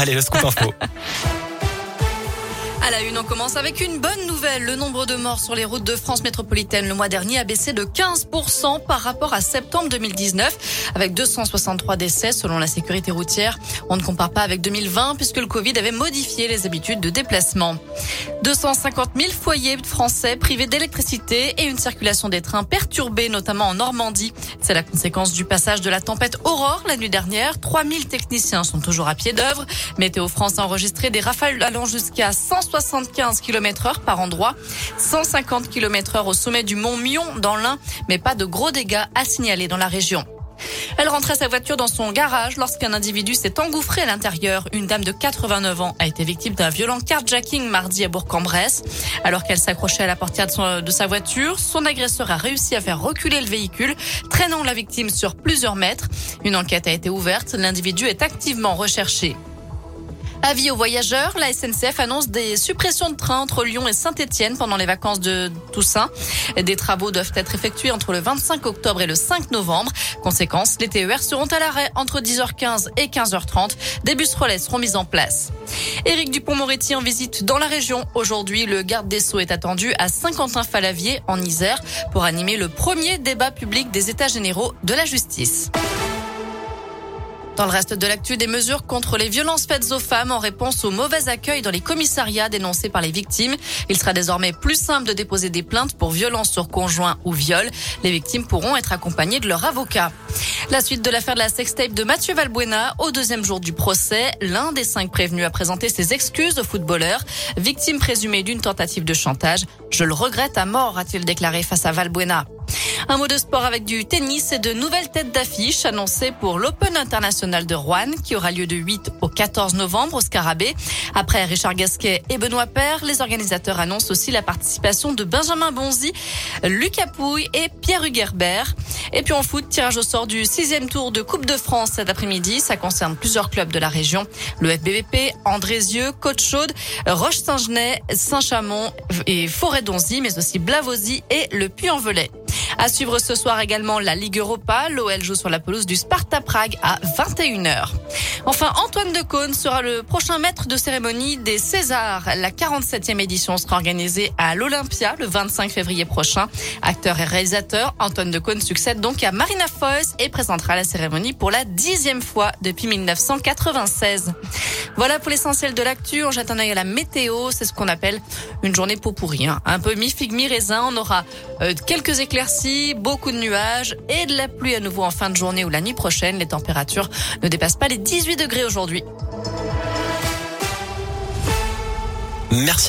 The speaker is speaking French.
Allez, le scoop info. À la une, on commence avec une bonne nouvelle. Le nombre de morts sur les routes de France métropolitaine le mois dernier a baissé de 15% par rapport à septembre 2019, avec 263 décès selon la sécurité routière. On ne compare pas avec 2020 puisque le Covid avait modifié les habitudes de déplacement. 250 000 foyers français privés d'électricité et une circulation des trains perturbée, notamment en Normandie. C'est la conséquence du passage de la tempête Aurore la nuit dernière. 3000 techniciens sont toujours à pied d'œuvre. Météo France a enregistré des rafales allant jusqu'à 160 75 km heure par endroit, 150 km heure au sommet du mont Mion dans l'Ain, mais pas de gros dégâts à signaler dans la région. Elle rentrait sa voiture dans son garage lorsqu'un individu s'est engouffré à l'intérieur. Une dame de 89 ans a été victime d'un violent carjacking mardi à Bourg-en-Bresse. Alors qu'elle s'accrochait à la portière de, de, sa voiture, son agresseur a réussi à faire reculer le véhicule, traînant la victime sur plusieurs mètres. Une enquête a été ouverte. L'individu est activement recherché. Avis aux voyageurs, la SNCF annonce des suppressions de trains entre Lyon et Saint-Etienne pendant les vacances de Toussaint. Des travaux doivent être effectués entre le 25 octobre et le 5 novembre. Conséquence, les TER seront à l'arrêt entre 10h15 et 15h30. Des bus relais seront mis en place. Éric Dupont-Moretti en visite dans la région. Aujourd'hui, le garde des Sceaux est attendu à Saint-Quentin-Falavier en Isère pour animer le premier débat public des États généraux de la justice. Dans le reste de l'actu, des mesures contre les violences faites aux femmes en réponse au mauvais accueil dans les commissariats dénoncés par les victimes. Il sera désormais plus simple de déposer des plaintes pour violences sur conjoint ou viol. Les victimes pourront être accompagnées de leur avocat. La suite de l'affaire de la sextape de Mathieu Valbuena au deuxième jour du procès. L'un des cinq prévenus a présenté ses excuses au footballeur, victime présumée d'une tentative de chantage. Je le regrette à mort, a-t-il déclaré face à Valbuena. Un mot de sport avec du tennis et de nouvelles têtes d'affiche annoncées pour l'Open International de Rouen qui aura lieu de 8 au 14 novembre au Scarabée. Après Richard Gasquet et Benoît Paire, les organisateurs annoncent aussi la participation de Benjamin Bonzi, Lucas Pouille et Pierre Hugerbert. Et puis en foot, tirage au sort du sixième tour de Coupe de France cet après-midi. Ça concerne plusieurs clubs de la région. Le FBVP, Andrézieux, Côte-Chaude, Roche-Saint-Genès, Saint-Chamond et Forêt-Donzy, mais aussi Blavozy et le Puy-en-Velay. À suivre ce soir également la Ligue Europa. L'OL joue sur la pelouse du Sparta Prague à 21h. Enfin, Antoine de Caunes sera le prochain maître de cérémonie des Césars. La 47e édition sera organisée à l'Olympia le 25 février prochain. Acteur et réalisateur, Antoine de Caunes succède donc à Marina Foïs et présentera la cérémonie pour la dixième fois depuis 1996. Voilà pour l'essentiel de l'actu. On jette un œil à la météo. C'est ce qu'on appelle une journée pour pourri. Hein. Un peu mi-figue, mi-raisin. On aura euh, quelques éclaircies, beaucoup de nuages et de la pluie à nouveau en fin de journée ou la nuit prochaine. Les températures ne dépassent pas les 18 degrés aujourd'hui. Merci.